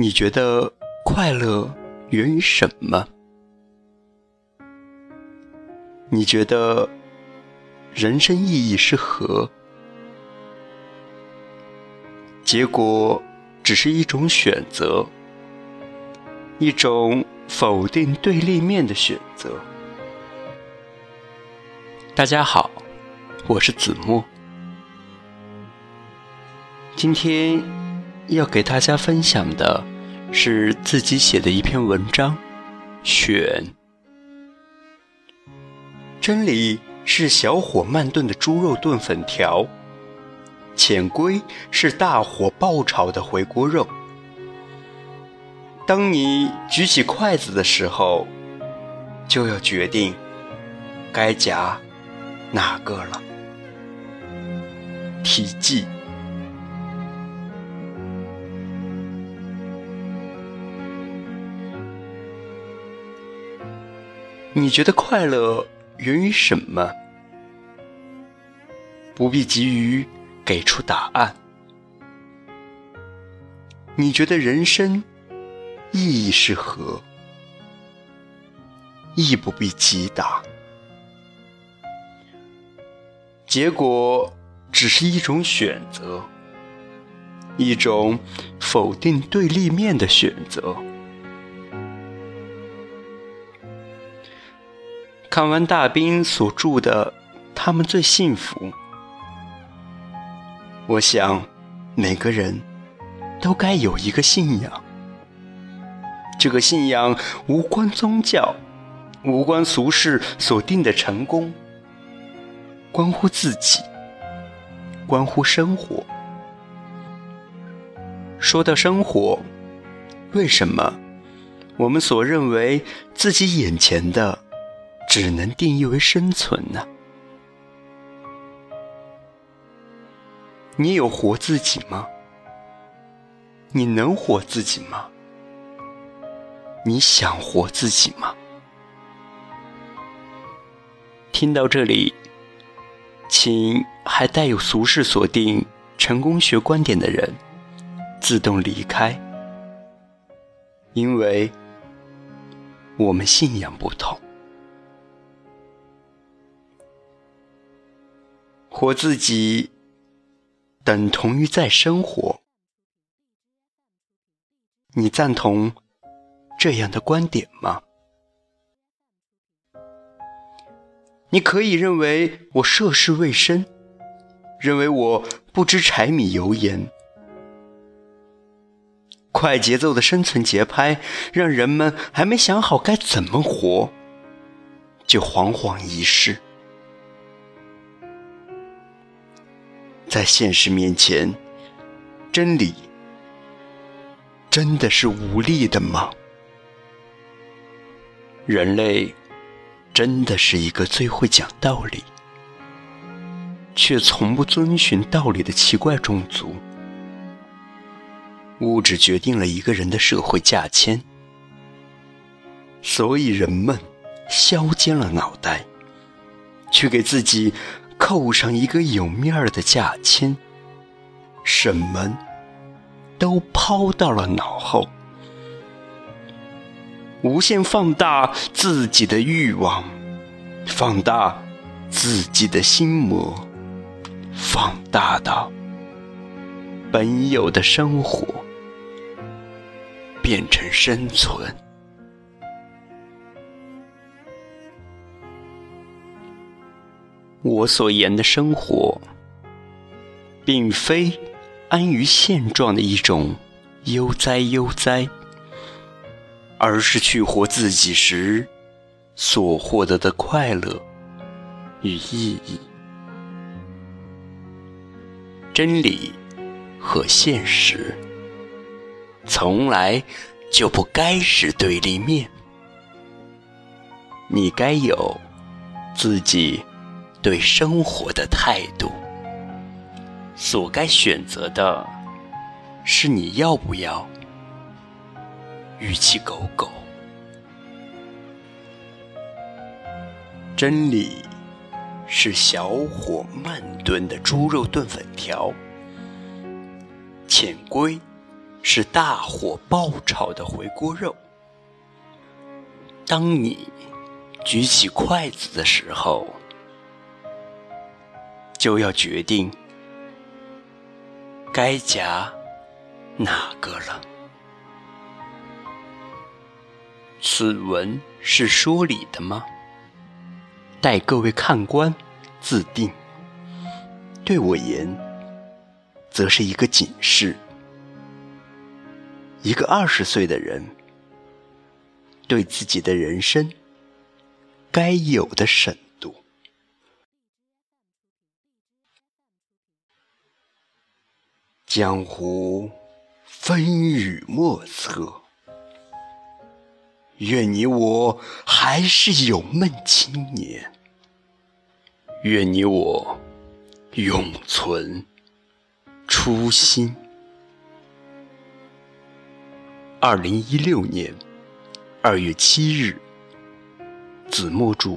你觉得快乐源于什么？你觉得人生意义是何？结果只是一种选择，一种否定对立面的选择。大家好，我是子墨，今天要给大家分享的是自己写的一篇文章，选。真理是小火慢炖的猪肉炖粉条，浅龟是大火爆炒的回锅肉。当你举起筷子的时候，就要决定该夹。哪个了？体记。你觉得快乐源于什么？不必急于给出答案。你觉得人生意义是何？亦不必急答。结果只是一种选择，一种否定对立面的选择。看完大兵所著的《他们最幸福》，我想每个人都该有一个信仰。这个信仰无关宗教，无关俗世所定的成功。关乎自己，关乎生活。说到生活，为什么我们所认为自己眼前的只能定义为生存呢？你有活自己吗？你能活自己吗？你想活自己吗？听到这里。请还带有俗世锁定成功学观点的人自动离开，因为我们信仰不同。活自己等同于在生活，你赞同这样的观点吗？你可以认为我涉世未深，认为我不知柴米油盐。快节奏的生存节拍，让人们还没想好该怎么活，就惶惶一世。在现实面前，真理真的是无力的吗？人类。真的是一个最会讲道理，却从不遵循道理的奇怪种族。物质决定了一个人的社会价签，所以人们削尖了脑袋，去给自己扣上一个有面儿的价签，什么都抛到了脑后。无限放大自己的欲望，放大自己的心魔，放大到本有的生活变成生存。我所言的生活，并非安于现状的一种悠哉悠哉。而是去活自己时所获得的快乐与意义。真理和现实从来就不该是对立面。你该有自己对生活的态度，所该选择的是你要不要。与其狗狗，真理是小火慢炖的猪肉炖粉条，浅龟是大火爆炒的回锅肉。当你举起筷子的时候，就要决定该夹哪个了。此文是说理的吗？待各位看官自定。对我言，则是一个警示。一个二十岁的人，对自己的人生该有的审度。江湖风雨莫测。愿你我还是有梦青年，愿你我永存初心。二零一六年二月七日，子墨著。